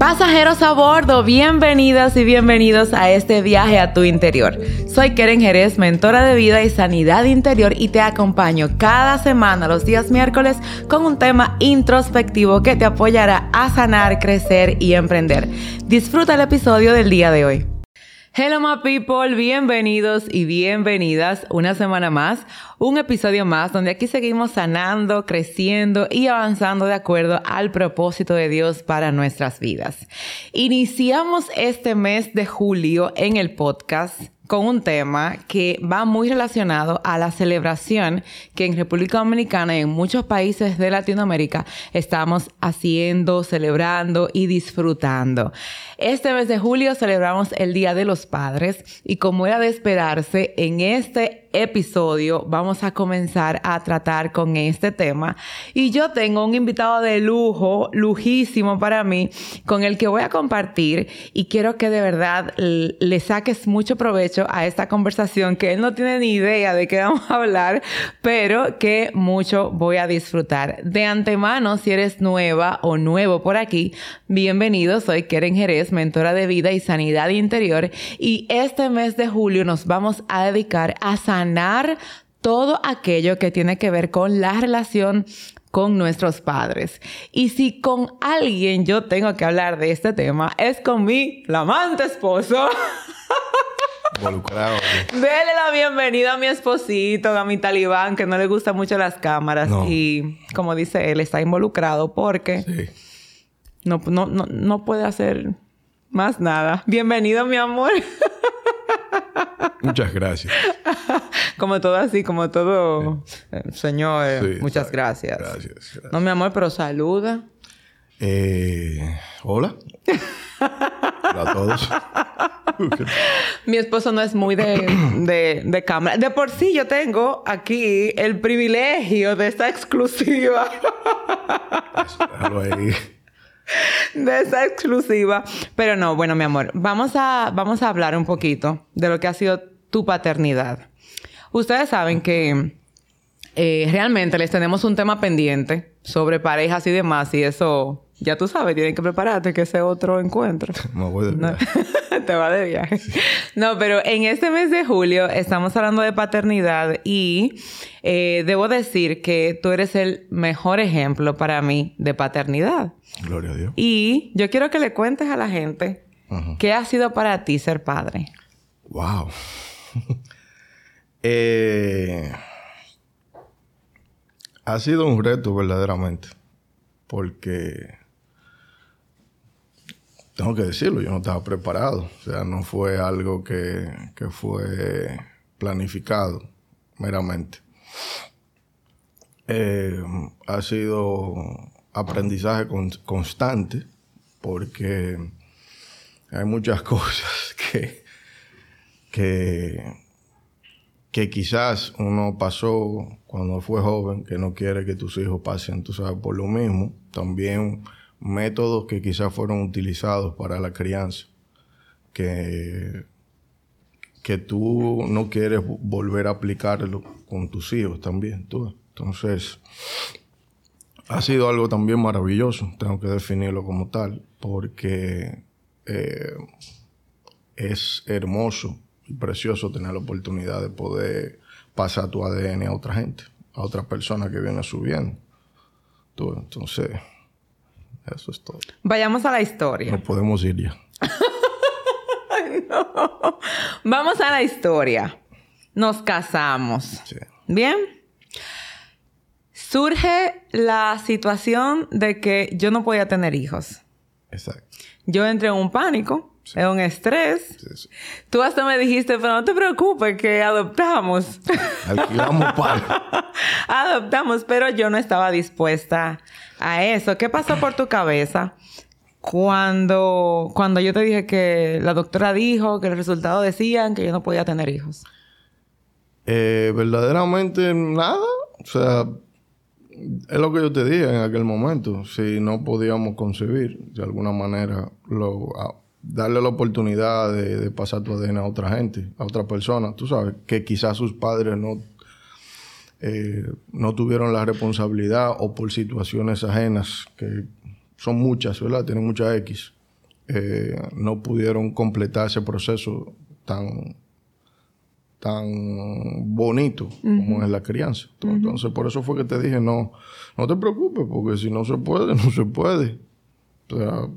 Pasajeros a bordo, bienvenidas y bienvenidos a este viaje a tu interior. Soy Keren Jerez, mentora de vida y sanidad interior y te acompaño cada semana los días miércoles con un tema introspectivo que te apoyará a sanar, crecer y emprender. Disfruta el episodio del día de hoy. Hello my people, bienvenidos y bienvenidas una semana más, un episodio más donde aquí seguimos sanando, creciendo y avanzando de acuerdo al propósito de Dios para nuestras vidas. Iniciamos este mes de julio en el podcast con un tema que va muy relacionado a la celebración que en República Dominicana y en muchos países de Latinoamérica estamos haciendo, celebrando y disfrutando. Este mes de julio celebramos el Día de los Padres y como era de esperarse, en este episodio vamos a comenzar a tratar con este tema. Y yo tengo un invitado de lujo, lujísimo para mí, con el que voy a compartir y quiero que de verdad le saques mucho provecho a esta conversación que él no tiene ni idea de qué vamos a hablar, pero que mucho voy a disfrutar. De antemano, si eres nueva o nuevo por aquí, bienvenido. Soy Keren Jerez, mentora de vida y sanidad interior y este mes de julio nos vamos a dedicar a sanar todo aquello que tiene que ver con la relación con nuestros padres. Y si con alguien yo tengo que hablar de este tema, es con mi flamante esposo. Involucrado. Dele la bienvenida a mi esposito, a mi talibán, que no le gustan mucho las cámaras. Y como dice él, está involucrado porque no, no, no, no puede hacer más nada. Bienvenido, mi amor. Muchas gracias. como todo así, como todo. Eh, señor, eh, muchas gracias. gracias. No, mi amor, pero saluda. Eh, hola. hola a todos. Mi esposo no es muy de, de, cámara. De por sí yo tengo aquí el privilegio de esta exclusiva. ahí. De esta exclusiva. Pero no, bueno, mi amor, vamos a, vamos a hablar un poquito de lo que ha sido tu paternidad. Ustedes saben que eh, realmente les tenemos un tema pendiente sobre parejas y demás, y eso ya tú sabes, tienen que prepararte que ese otro encuentro. Me voy de viaje. Te va de viaje. No, pero en este mes de julio estamos hablando de paternidad y eh, debo decir que tú eres el mejor ejemplo para mí de paternidad. Gloria a Dios. Y yo quiero que le cuentes a la gente qué ha sido para ti ser padre. Wow. eh, ha sido un reto verdaderamente. Porque tengo que decirlo, yo no estaba preparado. O sea, no fue algo que, fue planificado meramente. Eh, ha sido aprendizaje constante porque hay muchas cosas que, que, que quizás uno pasó cuando fue joven, que no quiere que tus hijos pasen, tú sabes, por lo mismo. También métodos que quizás fueron utilizados para la crianza, que, que tú no quieres volver a aplicarlo con tus hijos también. Tú. Entonces, ha sido algo también maravilloso, tengo que definirlo como tal, porque eh, es hermoso y precioso tener la oportunidad de poder pasar tu ADN a otra gente, a otra persona que viene subiendo. Tú, entonces, eso es todo. Vayamos a la historia. No podemos ir ya. no. Vamos a la historia. Nos casamos. Bien. Surge la situación de que yo no podía tener hijos. Exacto. Yo entré en un pánico, en un estrés. Tú hasta me dijiste, pero no te preocupes que adoptamos. Alquilamos para. adoptamos, pero yo no estaba dispuesta a eso. ¿Qué pasó por tu cabeza cuando, cuando yo te dije que la doctora dijo que los resultados decían que yo no podía tener hijos? Eh, verdaderamente nada. O sea, es lo que yo te dije en aquel momento. Si no podíamos concebir de alguna manera, lo, darle la oportunidad de, de, pasar tu ADN a otra gente, a otra persona, tú sabes, que quizás sus padres no eh, no tuvieron la responsabilidad o por situaciones ajenas, que son muchas, ¿verdad? Tienen muchas X. eh, no pudieron completar ese proceso tan, tan bonito como es la crianza. Entonces, por eso fue que te dije, no, no te preocupes, porque si no se puede, no se puede. O sea,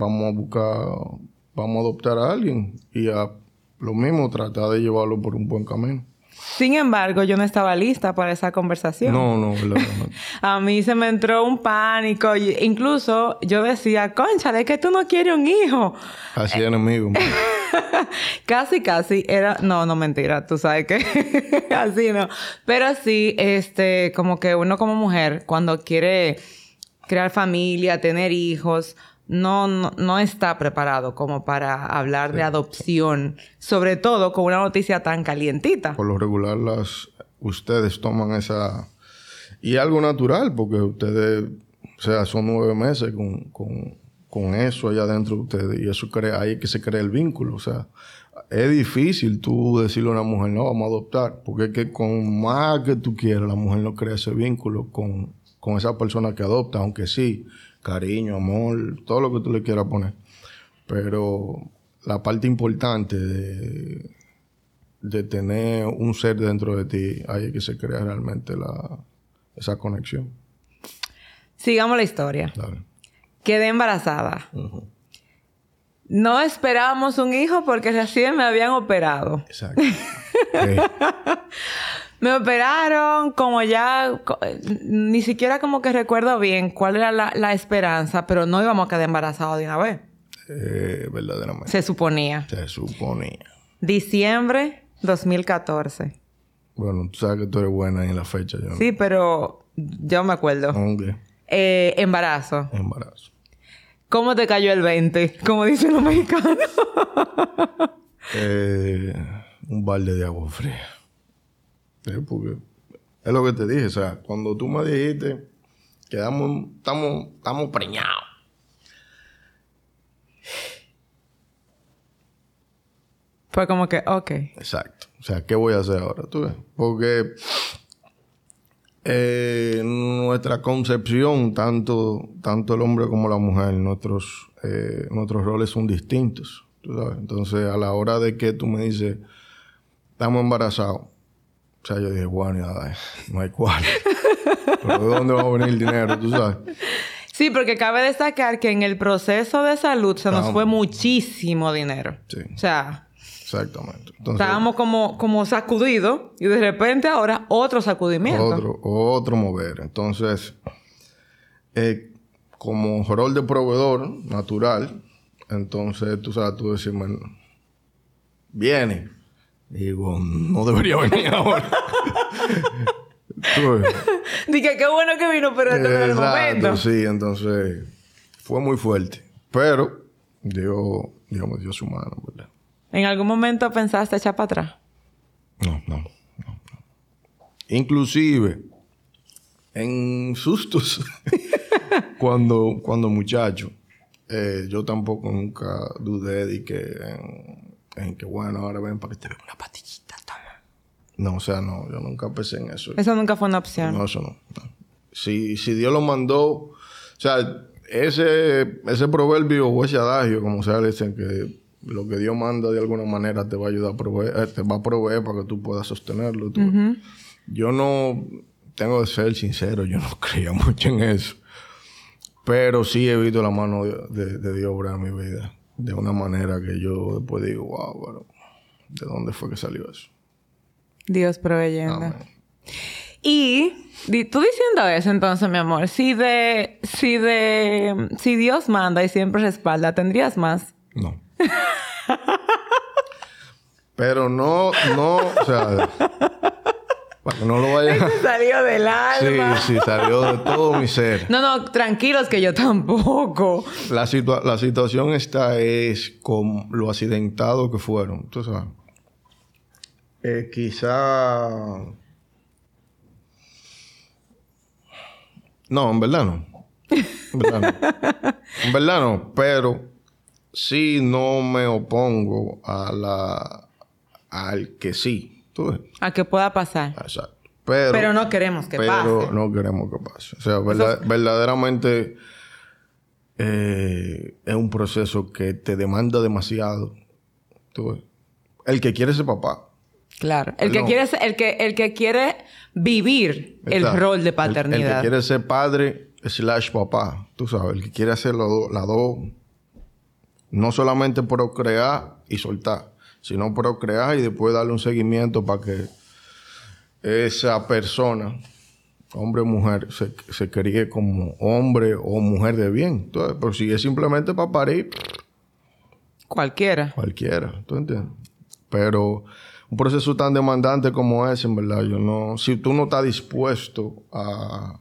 vamos a buscar, vamos a adoptar a alguien y a lo mismo tratar de llevarlo por un buen camino. Sin embargo, yo no estaba lista para esa conversación. No, no, A mí se me entró un pánico. Incluso yo decía, concha, ¿de que tú no quieres un hijo? Así enemigo. casi, casi. Era... No, no, mentira. Tú sabes que... Así no. Pero sí, este... Como que uno como mujer, cuando quiere crear familia, tener hijos no, no, está preparado como para hablar de adopción, sobre todo con una noticia tan calientita. Por lo regular, las, ustedes toman esa... Y algo natural, porque ustedes, o sea, son nueve meses con, eso allá dentro de ustedes y eso crea, ahí que se crea el vínculo, o sea, es difícil tú decirle a una mujer, no, vamos a adoptar, porque es que con más que tú quieras, la mujer no crea ese vínculo con, con esa persona que adopta, aunque sí, cariño, amor, todo lo que tú le quieras poner. Pero la parte importante de, de tener un ser dentro de ti, ahí que se crea realmente la, esa conexión. Sigamos la historia. Quedé embarazada. No esperábamos un hijo porque recién me habían operado. Exacto. Me operaron como ya, ni siquiera como que recuerdo bien cuál era la, esperanza, pero no íbamos a quedar embarazados de una vez. Eh, verdaderamente. Se suponía. Se suponía. Diciembre 2014. Bueno, tú sabes que tú eres buena en la fecha. Yo sí, pero yo me acuerdo. Eh, embarazo. Embarazo. ¿Cómo te cayó el 20? Como dicen los mexicanos. eh, un balde de agua fría. Porque es lo que te dije, o sea, cuando tú me dijiste que estamos, estamos preñados. Fue como que, ok. Exacto. O sea, ¿qué voy a hacer ahora? ¿Tú ves? Porque eh, nuestra concepción, tanto, tanto el hombre como la mujer, nuestros, eh, nuestros roles son distintos. ¿tú sabes? Entonces, a la hora de que tú me dices, estamos embarazados, o sea, yo dije, bueno, no hay cual. Pero ¿de dónde va a venir el dinero? ¿Tú sabes? Sí, porque cabe destacar que en el proceso de salud se nos fue muchísimo dinero. Sí. O sea... Exactamente. estábamos como, como sacudidos y de repente ahora otro sacudimiento. Otro, otro mover. Entonces, eh, como rol de proveedor natural, entonces tú sabes, tú decís, bueno, viene Digo, no debería venir ahora. Dije, qué bueno que vino, pero este en el momento. Sí, entonces fue muy fuerte. Pero Dios, Dios me dio su mano, ¿verdad? ¿En algún momento pensaste echar para atrás? No, no, no. Inclusive, en sustos, cuando, cuando muchacho, eh, yo tampoco nunca dudé de que en que bueno, ahora ven para que te vea una patillita, toma. No, o sea, no, yo nunca pensé en eso. Eso nunca fue una opción. No, eso no. Si, si Dios lo mandó, o sea, ese, ese proverbio o ese adagio, como sea, dicen que lo que Dios manda de alguna manera te va a ayudar a proveer, eh, te va a proveer para que tú puedas sostenerlo. Yo no, tengo que ser sincero, yo no creía mucho en eso. Pero sí he visto la mano de, de Dios en mi vida de una manera que yo después digo, wow, bueno, ¿de dónde fue que salió eso? Dios proveyendo. Y tú diciendo eso entonces, mi amor, si de, si de, si Dios manda y siempre respalda, ¿tendrías más? No. Pero no, no, o sea, no lo vaya. salió del alma. Sí, sí, salió de todo mi ser. No, no, tranquilos que yo tampoco. La, la situación está es con lo accidentado que fueron. Tú sabes. Eh, quizá. No, en verdad no. En verdad no. en verdad no, pero sí no me opongo a la al que sí. A que pueda pasar. Exacto. Pero, no queremos que pase. Pero no queremos que pase. O sea, verdaderamente eh, es un proceso que te demanda demasiado. El que quiere ser papá. Claro. El que, quiere el, que, el que quiere vivir el rol de paternidad. El, que quiere ser padre slash papá. Tú sabes, el que quiere hacer las dos. No solamente procrear y soltar, sino procrear y después darle un seguimiento para que esa persona, hombre o mujer, se, se críe como hombre o mujer de bien. Entonces, pero si es simplemente para parir. Cualquiera. Cualquiera, ¿tú entiendes? Pero un proceso tan demandante como ese, en verdad, yo no. Si tú no estás dispuesto a.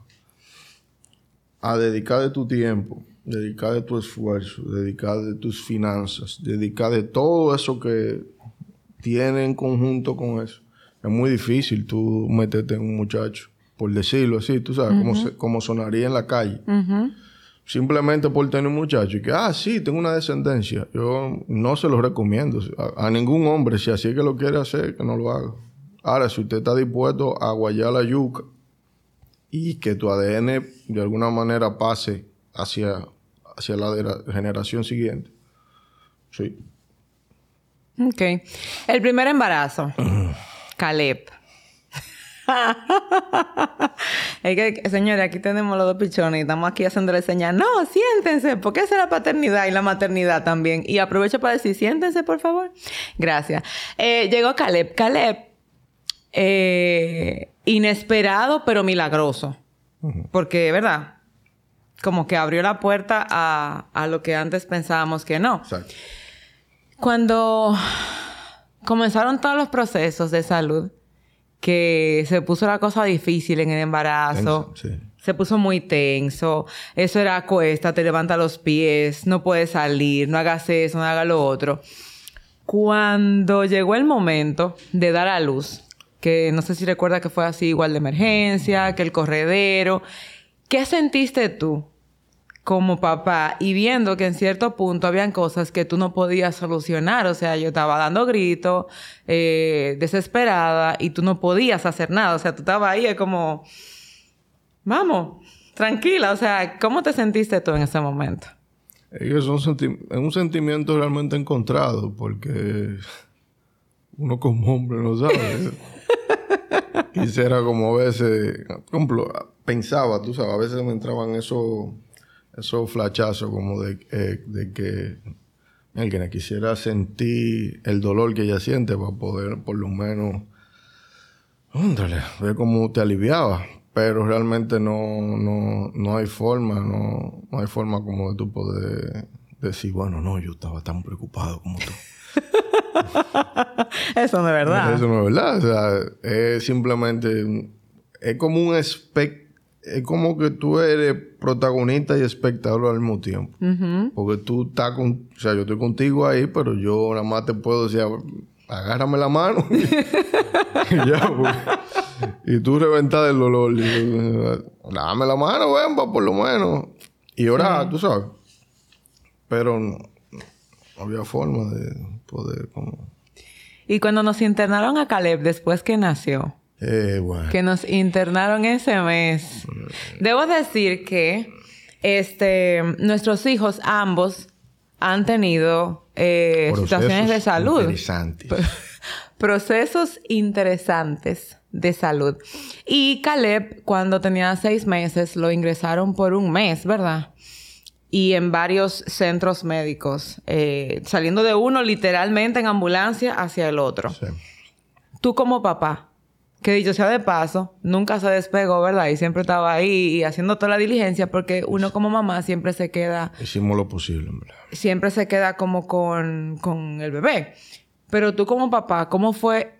a dedicar de tu tiempo, dedicar de tu esfuerzo, dedicar de tus finanzas, dedicar de todo eso que tiene en conjunto con eso es muy difícil tú meterte en un muchacho, por decirlo así, tú sabes, como, sonaría en la calle. Simplemente por tener un muchacho y que, ah, sí, tengo una descendencia. Yo no se lo recomiendo a, ningún hombre, si así es que lo quiere hacer, que no lo haga. Ahora, si usted está dispuesto a guayar la yuca y que tu ADN de alguna manera pase hacia, hacia la generación siguiente, sí. Ok. El primer embarazo. Caleb. es que, señores, aquí tenemos los dos pichones y estamos aquí haciéndole señal. No, siéntense, porque esa es la paternidad y la maternidad también. Y aprovecho para decir, siéntense, por favor. Gracias. Eh, llegó Caleb. Caleb, eh, inesperado, pero milagroso. Porque, ¿verdad? Como que abrió la puerta a, a lo que antes pensábamos que no. Cuando comenzaron todos los procesos de salud que se puso la cosa difícil en el embarazo. Se puso muy tenso. Eso era cuesta, te levanta los pies, no puedes salir, no hagas eso, no hagas lo otro. Cuando llegó el momento de dar a luz, que no sé si recuerda que fue así igual de emergencia, que el corredero, ¿qué sentiste tú como papá y viendo que en cierto punto habían cosas que tú no podías solucionar. O sea, yo estaba dando gritos, eh, desesperada, y tú no podías hacer nada. O sea, tú estabas ahí como, vamos, tranquila. O sea, ¿cómo te sentiste tú en ese momento? Es un, un sentimiento realmente encontrado, porque uno como hombre no sabe. Quisiera como a veces, por ejemplo, pensaba, tú sabes, a veces me entraban esos esos flachazos como de, eh, de que alguien quisiera sentir el dolor que ella siente para poder por lo menos ver cómo te aliviaba. Pero realmente no, no, no hay forma, no, no hay forma como de tú poder decir, bueno, no, yo estaba tan preocupado como tú. Eso no es verdad. Eso no es verdad. O sea, es simplemente, es como un espectro es como que tú eres protagonista y espectador al mismo tiempo. Porque tú estás con... O sea, yo estoy contigo ahí, pero yo nada más te puedo decir, agárrame la mano. y, ya, pues. Y tú reventas del dolor. dame la mano, ven, por lo menos. Y orar, tú sabes. Pero no, había forma de poder como... Y cuando nos internaron a Caleb después que nació... Eh, que nos internaron ese mes. Debo decir que este, nuestros hijos ambos han tenido eh, situaciones de salud. Interesantes. Procesos interesantes de salud. Y Caleb, cuando tenía seis meses, lo ingresaron por un mes, ¿verdad? Y en varios centros médicos, eh, saliendo de uno literalmente en ambulancia hacia el otro. Tú como papá, que dicho sea de paso, nunca se despegó, ¿verdad? Y siempre estaba ahí haciendo toda la diligencia porque uno como mamá siempre se queda... Hicimos lo posible, ¿verdad? Siempre se queda como con, con el bebé. Pero tú como papá, ¿cómo fue,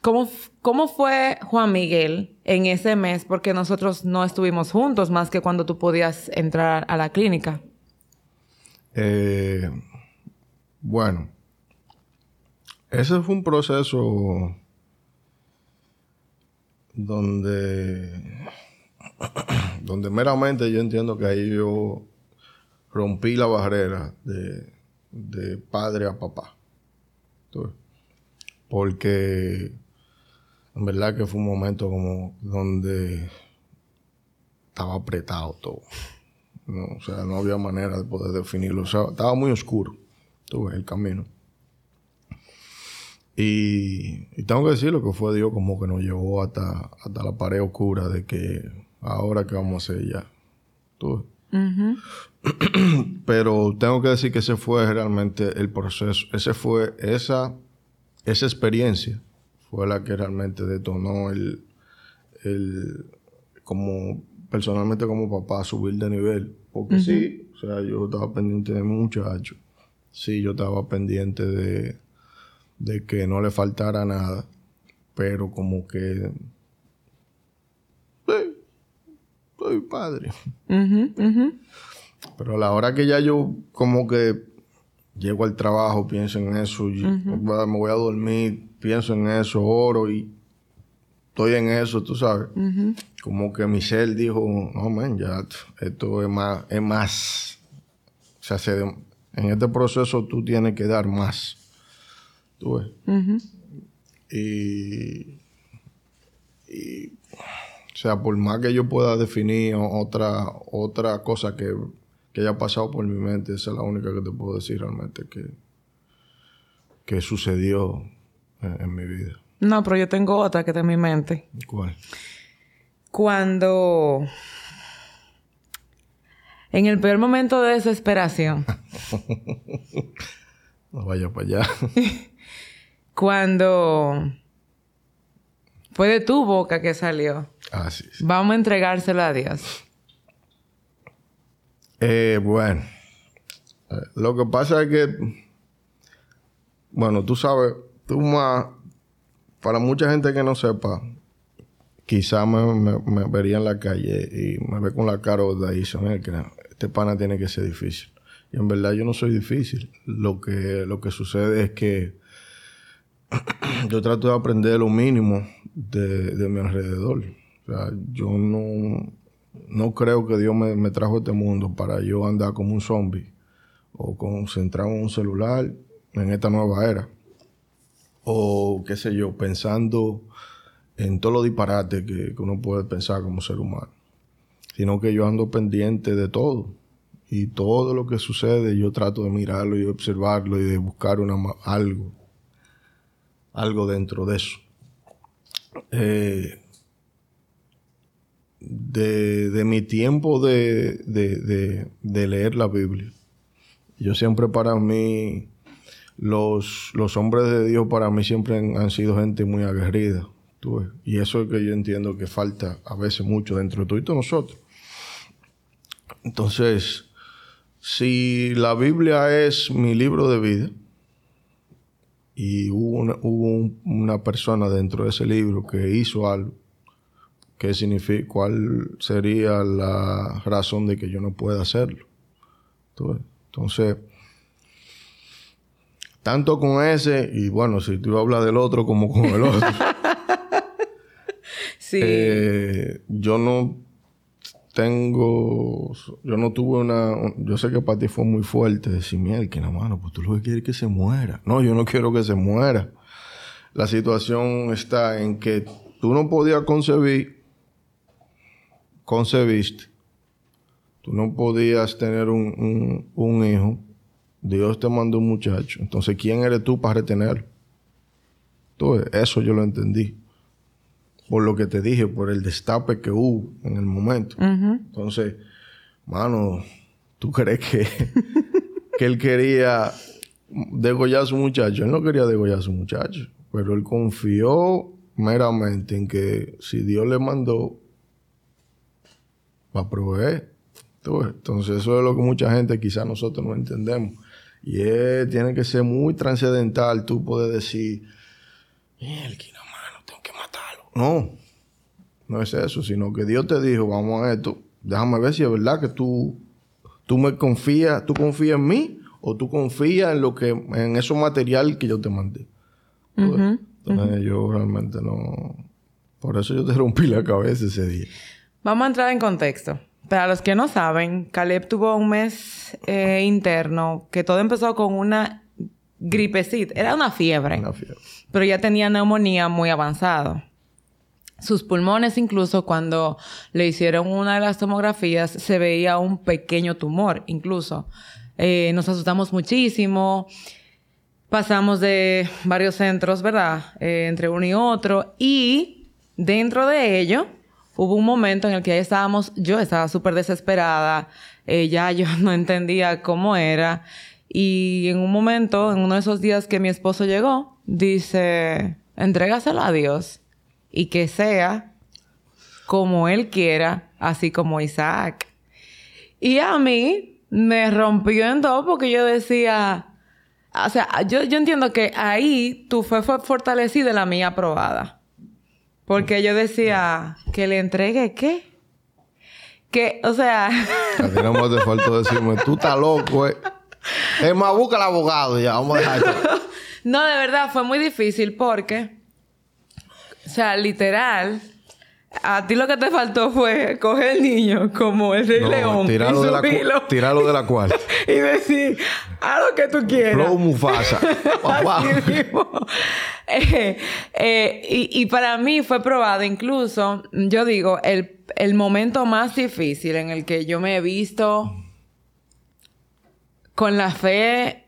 cómo, cómo fue Juan Miguel en ese mes? Porque nosotros no estuvimos juntos más que cuando tú podías entrar a la clínica. Eh, bueno, ese fue un proceso donde, donde meramente yo entiendo que ahí yo rompí la barrera de, de padre a papá. porque en verdad que fue un momento como donde estaba apretado todo. No, o sea, no había manera de poder definirlo. Estaba muy oscuro. Ves, el camino. Y, y, tengo que decir lo que fue Dios como que nos llevó hasta, hasta la pared oscura de que ahora qué vamos a hacer ya. ¿Tú Pero tengo que decir que ese fue realmente el proceso. Ese fue esa, esa experiencia fue la que realmente detonó el, el como personalmente como papá subir de nivel. Porque sí, o sea, yo estaba pendiente de muchacho. Sí, yo estaba pendiente de, de que no le faltara nada. Pero como que... Sí, soy padre. Pero a la hora que ya yo como que llego al trabajo, pienso en eso, me voy a dormir, pienso en eso, oro y estoy en eso, tú sabes. Como que mi ser dijo, no, man, ya esto es más, es más. O sea, se, en este proceso tú tienes que dar más. ¿Tú ves? y, y, o sea, por más que yo pueda definir otra, otra cosa que, que haya pasado por mi mente, esa es la única que te puedo decir realmente que, que sucedió en mi vida. No, pero yo tengo otra que está en mi mente. ¿Cuál? Cuando... En el peor momento de desesperación. no vaya para allá. Cuando fue de tu boca que salió. Ah, sí. Vamos a entregárselo a Dios. Eh, bueno. Lo que pasa es que, bueno, tú sabes, tú más para mucha gente que no sepa, quizá me, vería en la calle y me ve con la cara de ahí, que este pana tiene que ser difícil. Y en verdad yo no soy difícil. Lo que, lo que sucede es que yo trato de aprender lo mínimo de, mi alrededor. O sea, yo no, no creo que Dios me, me, trajo a este mundo para yo andar como un zombie o concentrado en un celular en esta nueva era. O qué sé yo, pensando en todo lo disparate que, uno puede pensar como ser humano, sino que yo ando pendiente de todo. Y todo lo que sucede yo trato de mirarlo y observarlo y de buscar una, algo, algo dentro de eso. Eh, de, mi tiempo de, de leer la Biblia, yo siempre para mí los, los hombres de Dios para mí siempre han, sido gente muy aguerrida. Y eso es que yo entiendo que falta a veces mucho dentro de todos nosotros. Entonces, si la Biblia es mi libro de vida y hubo una, hubo una persona dentro de ese libro que hizo algo, ¿qué significa? ¿Cuál sería la razón de que yo no pueda hacerlo? Entonces, tanto con ese, y bueno, si tú hablas del otro como con el otro. sí. Eh, yo no tengo, yo no tuve una, yo sé que para ti fue muy fuerte decir, miel, que no, mano, pues tú lo que quieres es que se muera. No, yo no quiero que se muera. La situación está en que tú no podías concebir, concebiste, tú no podías tener un, un hijo Dios te mandó un muchacho. Entonces, ¿quién eres tú para retenerlo? Entonces, eso yo lo entendí. Por lo que te dije, por el destape que hubo en el momento. Entonces, mano, ¿tú crees que, que él quería degollar a su muchacho? Él no quería degollar a su muchacho. Pero él confió meramente en que si Dios le mandó, va a proveer. Entonces, eso es lo que mucha gente quizás nosotros no entendemos. Y tiene que ser muy trascendental tú puedes decir, que matarlo. No, no es eso, sino que Dios te dijo, vamos a esto, déjame ver si es verdad que tú, tú me confías, tú confías en mí o tú confías en lo que, en eso material que yo te mandé. Entonces yo realmente no, por eso yo te rompí la cabeza ese día. Vamos a entrar en contexto. Para los que no saben, Caleb tuvo un mes eh, interno que todo empezó con una gripecita. Era una fiebre. Una fiebre. Pero ya tenía neumonía muy avanzado. Sus pulmones, incluso cuando le hicieron una de las tomografías, se veía un pequeño tumor, incluso. Eh, nos asustamos muchísimo. Pasamos de varios centros, ¿verdad? Eh, entre uno y otro. Y dentro de ello, hubo un momento en el que ya estábamos, yo estaba súper desesperada. Eh, ya yo no entendía cómo era. Y en un momento, en uno de esos días que mi esposo llegó, dice, entrégaselo a Dios y que sea como Él quiera, así como Isaac. Y a mí me rompió en dos porque yo decía, o sea, yo, yo entiendo que ahí tu fe fue fortalecida y la mía aprobada. Porque yo decía, que le entregue qué? Que, o sea... A ti no te faltó decirme, tú estás loco, eh. Es más, busca al abogado ya, vamos a dejar No, de verdad, fue muy difícil porque o sea, literal, a ti lo que te faltó fue coger el niño como el rey león tirarlo, de la, tirarlo de la cual. Y decir, haz lo que tú quieras. Flow Mufasa. eh, eh, y, y, para mí fue probado. Incluso, yo digo, el, el momento más difícil en el que yo me he visto con la fe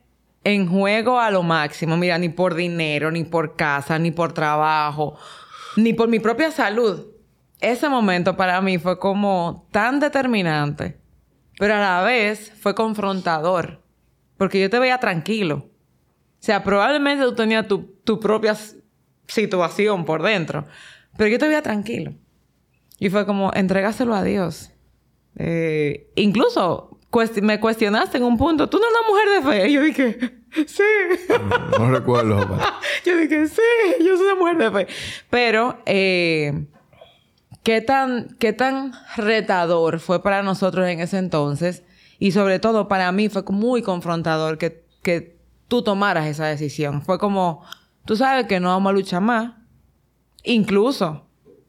en juego a lo máximo. Mira, ni por dinero, ni por casa, ni por trabajo ni por mi propia salud. Ese momento para mí fue como tan determinante, pero a la vez fue confrontador, porque yo te veía tranquilo. O sea, probablemente tú tenías tu, tu propia situación por dentro, pero yo te veía tranquilo. Y fue como, entregárselo a Dios. Eh, incluso me cuestionaste en un punto, tú no eres una mujer de fe. Y yo dije, sí. No, recuerdo. yo dije, sí, yo soy una mujer de fe. Pero, eh, ¿qué, tan, ¿qué tan retador fue para nosotros en ese entonces? Y sobre todo para mí fue muy confrontador que, que tú tomaras esa decisión. Fue como, tú sabes que no vamos a luchar más. Incluso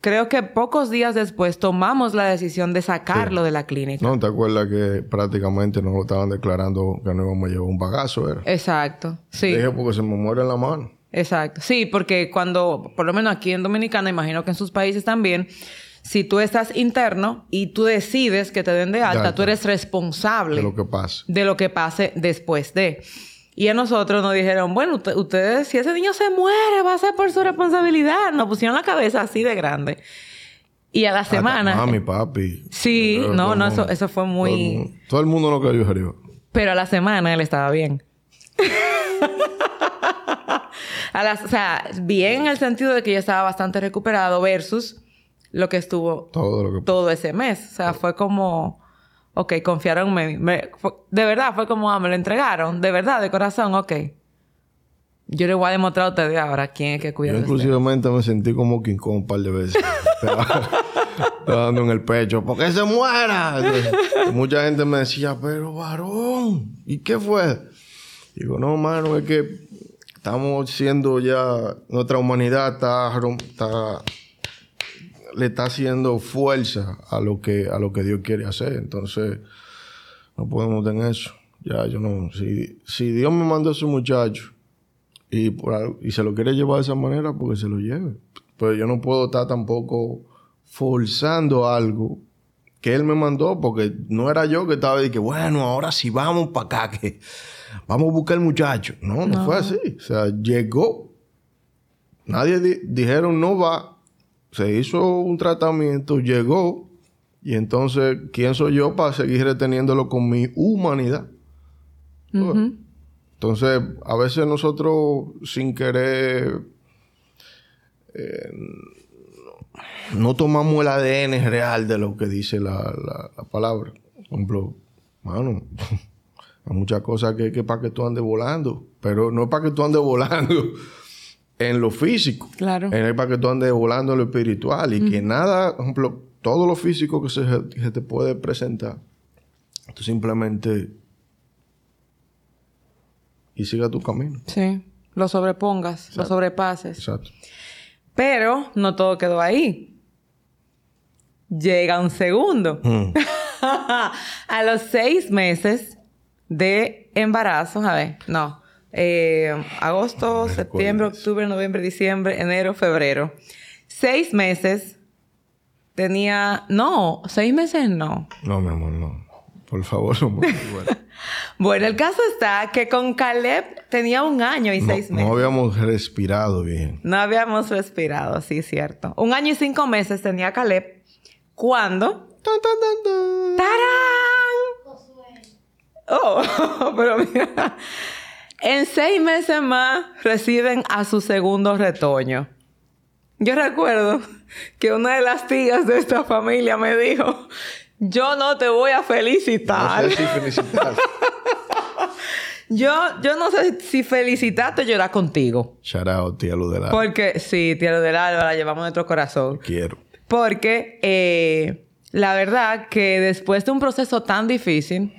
creo que pocos días después tomamos la decisión de sacarlo de la clínica. No, ¿te acuerdas que prácticamente nos lo estaban declarando que no íbamos a llevar un bagazo? Era? Exacto, sí. Dije porque se me muere en la mano. Exacto. Sí, porque cuando, por lo menos aquí en Dominicana, imagino que en sus países también, si tú estás interno y tú decides que te den de alta, tú eres responsable de lo que pase. De lo que pase después de. Y a nosotros nos dijeron, bueno, ustedes, si ese niño se muere, va a ser por su responsabilidad. Nos pusieron la cabeza así de grande. Y a la semana. Ah, mi papi. Sí, no, no, eso, eso fue muy. Todo el, mundo, lo que yo Pero a la semana él estaba bien. a las, o sea, bien en el sentido de que ya estaba bastante recuperado versus lo que estuvo todo, lo que... todo ese mes. O sea, fue como ok, confiaron en mí. de verdad, fue como, ah, me lo entregaron. De verdad, de corazón, ok. Yo le voy a demostrar a ustedes ahora quién es que cuida Yo inclusivamente me sentí como King Kong un par de veces. Estaba dando en el pecho. ¿Por qué se muera? mucha gente me decía, pero varón, ¿y qué fue? Digo, no, mano, es que estamos siendo ya... Nuestra humanidad está, está le está haciendo fuerza a lo que, a lo que Dios quiere hacer. Entonces, no podemos tener eso. Ya, yo no. Si, si Dios me mandó a ese muchacho y, por, y se lo quiere llevar de esa manera, porque se lo lleve. Pero yo no puedo estar tampoco forzando algo que Él me mandó, porque no era yo que estaba diciendo, bueno, ahora sí vamos para acá, que vamos a buscar el muchacho. No, no, fue así. O sea, llegó. Nadie dijeron no va, se hizo un tratamiento, llegó, y entonces, ¿quién soy yo para seguir reteniéndolo con mi humanidad? Entonces, a veces nosotros, sin querer, eh, no tomamos el ADN real de lo que dice la, palabra. Por ejemplo, mano, hay muchas cosas que, que para que tú andes volando, pero no es para que tú andes volando en lo físico. Claro. En el para que tú andes volando en lo espiritual y que nada, por ejemplo, todo lo físico que se, te puede presentar, tú simplemente y siga tu camino. Sí, lo sobrepongas, lo sobrepases. Exacto. Pero no todo quedó ahí. Llega un segundo. Mm. a los seis meses de embarazo, a ver, no, eh, agosto, septiembre, octubre, noviembre, diciembre, enero, febrero. Seis meses tenía, no, seis meses no. No, mi amor, no. Por favor, no me bueno. bueno, el caso está que con Caleb tenía un año y seis meses. No habíamos respirado bien. No habíamos respirado, sí, cierto. Un año y cinco meses tenía Caleb cuando... Tan, tan, tan, tan. ¡Tarán! Oh, pero mira. En seis meses más reciben a su segundo retoño. Yo recuerdo que una de las tías de esta familia me dijo, yo no te voy a felicitar. No sé si felicitar. yo, yo no sé si felicitarte o llorar contigo. Shout out, tía Luz del Alba. Porque, sí, tía Luz del Alba, la llevamos en nuestro corazón. Quiero. Porque eh, la verdad que después de un proceso tan difícil,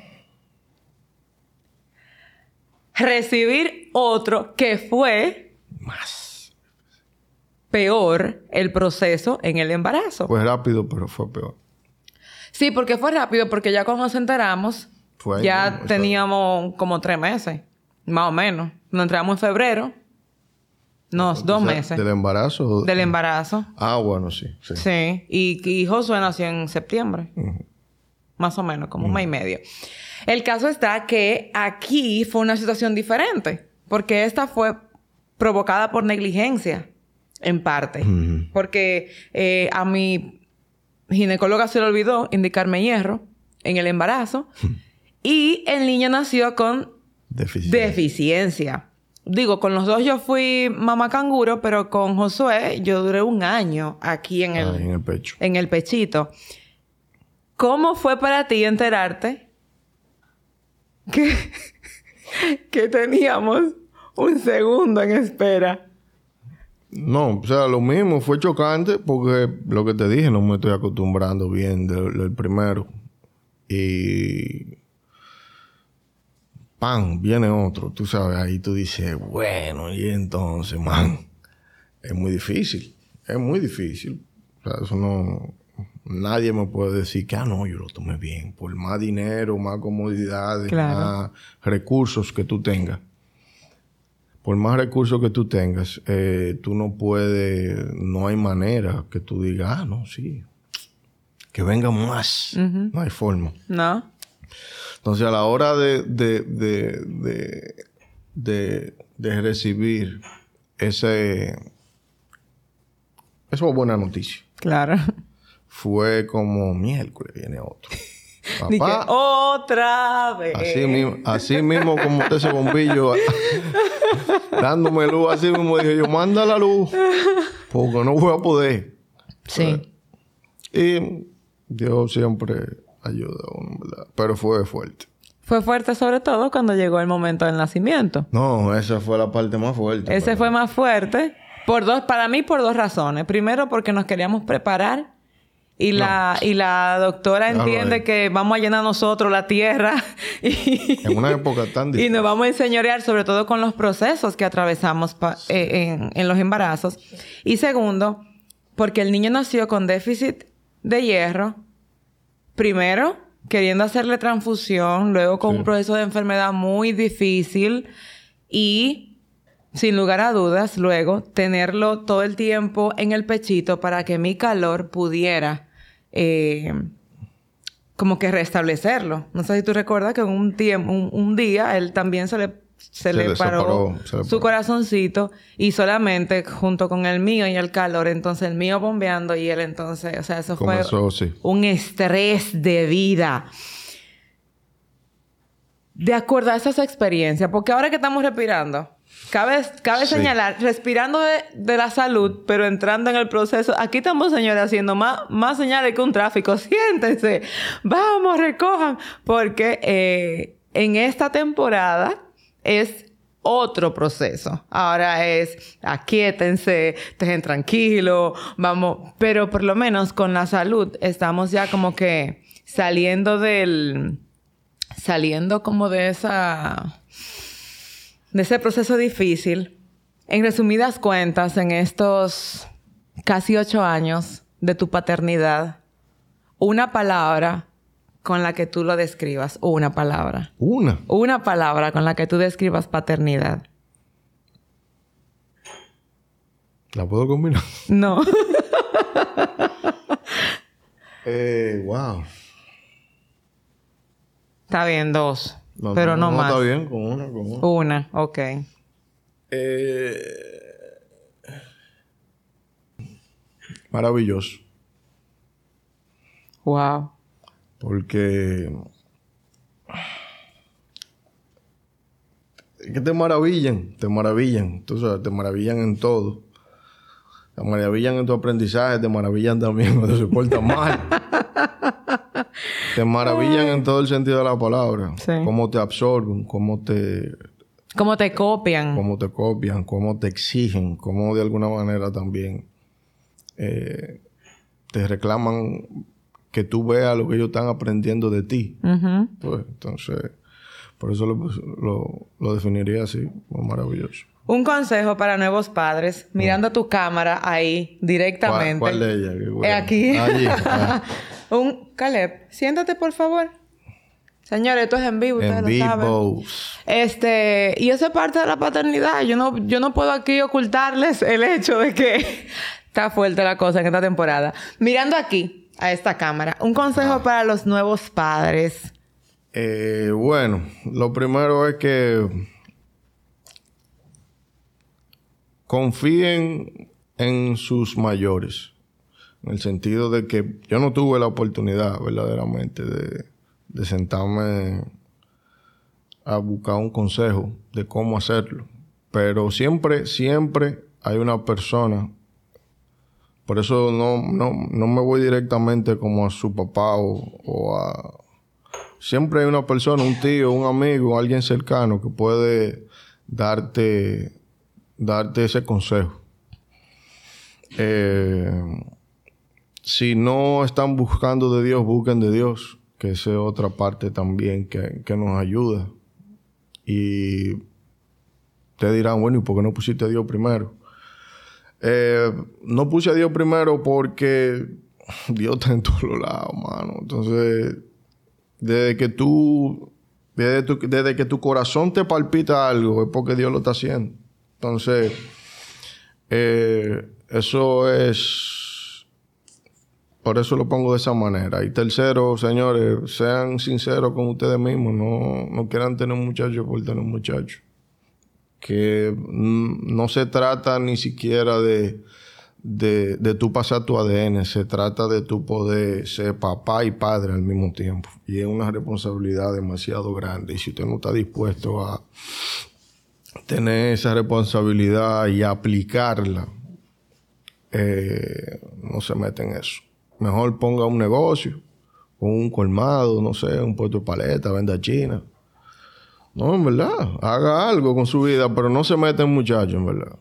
recibir otro que fue Más. peor el proceso en el embarazo. Fue rápido, pero fue peor. Sí, porque fue rápido, porque ya cuando nos enteramos, Fue ya mismo, eso. teníamos como tres meses, más o menos. Nos entramos en febrero, no, dos meses ¿Del embarazo? del em- embarazo. Ah, bueno, sí. Sí. Sí, y, y Josué nació en septiembre. Más o menos, como un mes y medio. El caso está que aquí fue una situación diferente, porque esta fue provocada por negligencia, en parte. Porque eh, a mi ginecóloga se le olvidó indicarme hierro en el embarazo y el niño nació con Deficiencia. deficiencia. Digo, con los dos yo fui mamá canguro, pero con Josué yo duré un año aquí en el, Ah, en el pecho. en el pechito. ¿Cómo fue para ti enterarte que, que teníamos un segundo en espera? No, o sea, lo mismo, fue chocante porque lo que te dije, no me estoy acostumbrando bien del, del primero. Y. ¡Pam! Viene otro, tú sabes, ahí tú dices, bueno, y entonces, man, es muy difícil, es muy difícil. O sea, eso no. Nadie me puede decir que, ah, no, yo lo tomé bien. Por más dinero, más comodidades, Claro. más recursos que tú tengas por más recursos que tú tengas, eh, tú no puedes, no hay manera que tú digas, ah, no, sí, que venga más. No hay forma. ¿No? Entonces, a la hora de, de, de, de, recibir ese, eso es buena noticia. Claro. Fue como miércoles viene otro. Dije, otra vez. Así mismo, así mismo como usted ese bombillo dándome luz, así mismo dije yo, manda la luz, porque no voy a poder. Sí. Y Dios siempre ayuda a uno, ¿verdad? Pero fue fuerte. Fue fuerte sobre todo cuando llegó el momento del nacimiento. No, esa fue la parte más fuerte. Ese pero- fue más fuerte por dos, para mí por dos razones. Primero porque nos queríamos preparar y la, y la doctora entiende ahí. que vamos a llenar nosotros la tierra y, En una época tan y difícil. nos vamos a enseñorear sobre todo con los procesos que atravesamos pa- eh, en, en los embarazos. Y segundo, porque el niño nació con déficit de hierro. Primero, queriendo hacerle transfusión, luego con Sí. un proceso de enfermedad muy difícil y, sin lugar a dudas, luego tenerlo todo el tiempo en el pechito para que mi calor pudiera eh, como que restablecerlo. No sé si tú recuerdas que un, tiempo, un, un día él también se le, se Se le paró separó, se le su paró. corazoncito y solamente junto con el mío y el calor, entonces el mío bombeando y él entonces, o sea, eso fue sí. un estrés de vida. De acuerdo a esas experiencias, porque ahora que estamos respirando, cabe, cabe Sí. señalar, respirando de, de la salud, pero entrando en el proceso, aquí estamos, señores, haciendo más, más señales que un tráfico. Siéntense, vamos, recojan, porque eh, en esta temporada es otro proceso. Ahora es aquíétense, dejen tranquilo, vamos, pero por lo menos con la salud estamos ya como que saliendo del saliendo como de esa de ese proceso difícil. En resumidas cuentas, en estos casi ocho años de tu paternidad, una palabra con la que tú lo describas, una palabra. Una. Una palabra con la que tú describas paternidad. ¿La puedo combinar? No. Eh, wow. Está bien, dos. Pero no, más. Está bien, con una, con una. Una, ok. Eh, maravilloso. Wow. Porque que te maravillan, te maravillan, tú sabes, te maravillan en todo. Te maravillan en tu aprendizaje, te maravillan también cuando se portan mal. te maravillan en todo el sentido de la palabra. Cómo te absorben, cómo te... Cómo te copian. Cómo te copian, cómo te exigen, cómo de alguna manera también eh, te reclaman que tú veas lo que ellos están aprendiendo de ti. pues, entonces, por eso lo, lo, definiría así, maravilloso. Un consejo para nuevos padres, mirando a tu cámara ahí directamente. ¿Cuál, de ellas? Eh, aquí. Allí. Un Caleb, siéntate por favor. Señores, esto es en vivo, ustedes lo saben. Este, y eso es parte de la paternidad. Yo no, yo no puedo aquí ocultarles el hecho de que está fuerte la cosa en esta temporada. Mirando aquí, a esta cámara, un consejo ah. para los nuevos padres. Eh, bueno, lo primero es que confíen en sus mayores. En el sentido de que yo no tuve la oportunidad verdaderamente de, sentarme a buscar un consejo de cómo hacerlo. Pero siempre, siempre hay una persona. Por eso no, no, me voy directamente como a su papá o, a... Siempre hay una persona, un tío, un amigo, alguien cercano que puede darte darte ese consejo. Eh, si no están buscando de Dios, busquen de Dios, que esa es otra parte también que, nos ayuda. Y te dirán, bueno, ¿y por qué no pusiste a Dios primero? Eh, no puse a Dios primero porque Dios está en todos los lados, mano. Entonces, desde que tú, desde, desde que tu corazón te palpita algo, es porque Dios lo está haciendo. Entonces, eh, eso es, por eso lo pongo de esa manera. Y tercero, señores, sean sinceros con ustedes mismos, no, no quieran tener un muchacho por tener un muchacho. Que no se trata ni siquiera de, de, de tu pasar tu ADN, se trata de tu poder ser papá y padre al mismo tiempo. Y es una responsabilidad demasiado grande. Y si usted no está dispuesto a, tener esa responsabilidad y aplicarla, eh, no se mete en eso. Mejor ponga un negocio, un colmado, no sé, un puesto de paleta, venda china. No, en verdad, haga algo con su vida, pero no se mete en muchachos, en verdad.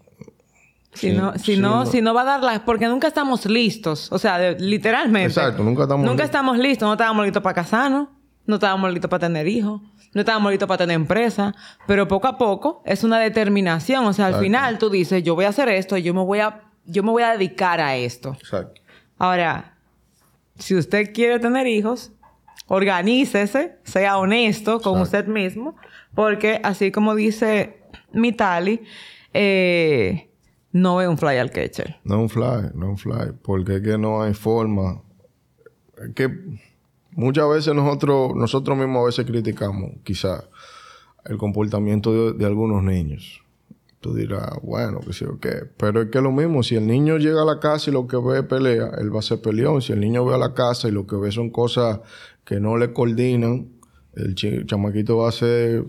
Si, no, si, no, si no va a dar las... Porque nunca estamos listos. O sea, literalmente. Exacto, nunca estamos Nunca estamos listos. No estábamos listos para casarnos. No estábamos listos para tener hijos no estábamos listos para tener empresa, pero poco a poco es una determinación. O sea, al final tú dices, yo voy a hacer esto, yo me voy a, yo me voy a dedicar a esto. Exacto. Ahora, si usted quiere tener hijos, organícese, sea honesto con usted mismo, porque así como dice Mitali, eh, no ve un fly al catcher. No un fly, no un fly, porque es que no hay forma. Es que Muchas veces nosotros, nosotros mismos a veces criticamos quizá el comportamiento de, algunos niños. Tú dirás, bueno, que sí o qué. Pero es que lo mismo, si el niño llega a la casa y lo que ve es pelea, él va a ser peleón. Si el niño ve a la casa y lo que ve son cosas que no le coordinan, el, chamaquito va a ser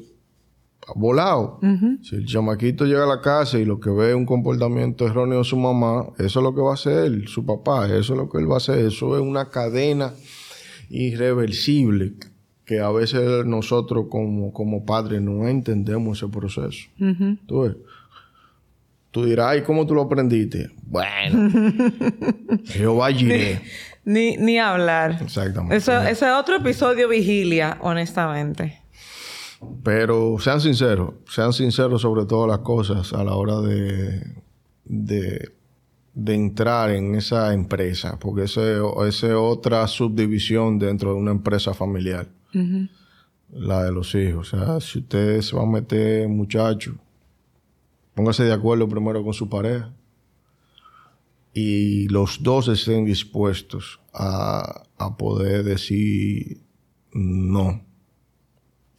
volado. Si el chamaquito llega a la casa y lo que ve es un comportamiento erróneo de su mamá, eso es lo que va a hacer su papá, eso es lo que él va a hacer. Eso es una cadena irreversible que a veces nosotros como, como padres no entendemos ese proceso. ¿Tú, tú dirás, ¿y cómo tú lo aprendiste? Bueno, yo vaya Ni, ni hablar. Exactamente. Eso, ese es otro episodio vigilia, honestamente. Pero sean sinceros, sean sinceros sobre todas las cosas a la hora de, de de entrar en esa empresa, porque esa es otra subdivisión dentro de una empresa familiar, la de los hijos. O sea, si usted se va a meter, muchacho, póngase de acuerdo primero con su pareja y los dos estén dispuestos a, a poder decir no,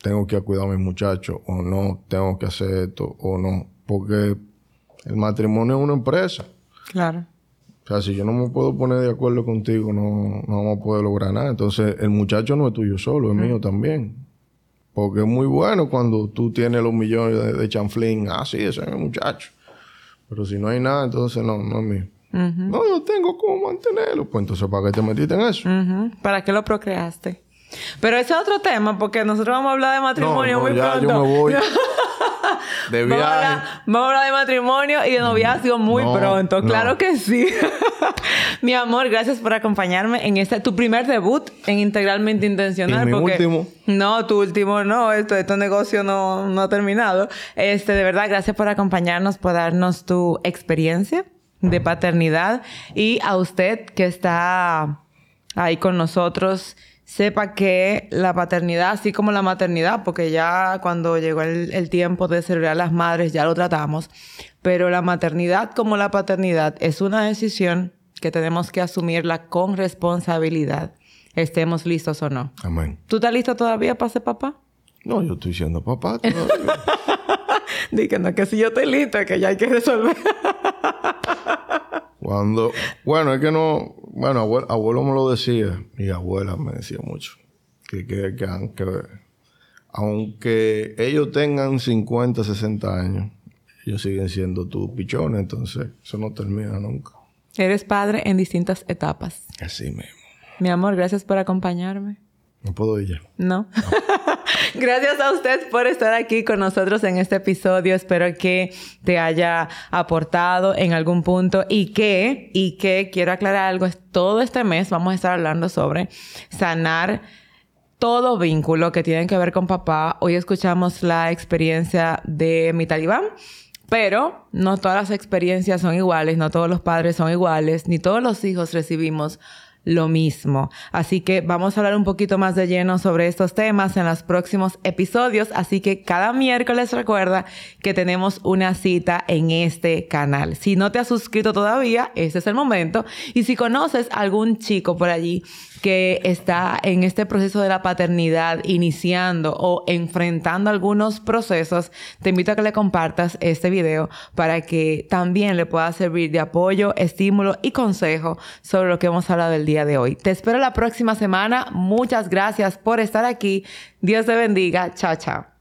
tengo que cuidar a mi muchacho o no, tengo que hacer esto o no, porque el matrimonio es una empresa. Claro. O sea, si yo no me puedo poner de acuerdo contigo, no, no vamos a poder lograr nada. Entonces, el muchacho no es tuyo solo, es mío también. Porque es muy bueno cuando tú tienes los millones de, de chanflín. Ah, sí, ese es mi muchacho. Pero si no hay nada, entonces no, no es mío. No, yo tengo cómo mantenerlo. Pues entonces, ¿para qué te metiste en eso? ¿Para qué lo procreaste? Pero ese es otro tema, porque nosotros vamos a hablar de matrimonio No, no, muy ya pronto. yo me voy. De Vamos a, viaje. hablar, vamos a hablar de matrimonio y de noviazgo muy No, pronto. Claro que sí. Mi amor, gracias por acompañarme en este tu primer debut en Integralmente Intencional. ¿Y mi último? No, tu último no. Esto, este negocio no, no ha terminado. Este, de verdad, gracias por acompañarnos, por darnos tu experiencia de paternidad y a usted que está ahí con nosotros, sepa que la paternidad, así como la maternidad, porque ya cuando llegó el, el tiempo de celebrar a las madres ya lo tratamos, pero la maternidad como la paternidad es una decisión que tenemos que asumirla con responsabilidad, estemos listos o no. Amén. ¿Tú estás listo todavía para ser papá? No, yo estoy siendo papá todavía. Dije, no, que si yo estoy listo, que ya hay que resolver. Cuando... Bueno, es que no... Bueno, abuelo, abuelo me lo decía. Mi abuela me decía mucho. Que, que, que aunque... Aunque ellos tengan 50, 60 años, ellos siguen siendo tus pichones. Entonces, eso no termina nunca. Eres padre en distintas etapas. Así mismo. Mi amor, gracias por acompañarme. No puedo ir ya. No. Gracias a usted por estar aquí con nosotros en este episodio. Espero que te haya aportado en algún punto y que, y que quiero aclarar algo, todo este mes vamos a estar hablando sobre sanar todo vínculo que tiene que ver con papá. Hoy escuchamos la experiencia de mi talibán. Pero no todas las experiencias son iguales, no todos los padres son iguales, ni todos los hijos recibimos lo mismo. Así que vamos a hablar un poquito más de lleno sobre estos temas en los próximos episodios. Así que cada miércoles recuerda que tenemos una cita en este canal. Si no te has suscrito todavía, este es el momento. Y si conoces algún chico por allí que está en este proceso de la paternidad iniciando o enfrentando algunos procesos, te invito a que le compartas este video para que también le pueda servir de apoyo, estímulo y consejo sobre lo que hemos hablado el día de hoy. Te espero la próxima semana. Muchas gracias por estar aquí. Dios te bendiga. Chao, chao.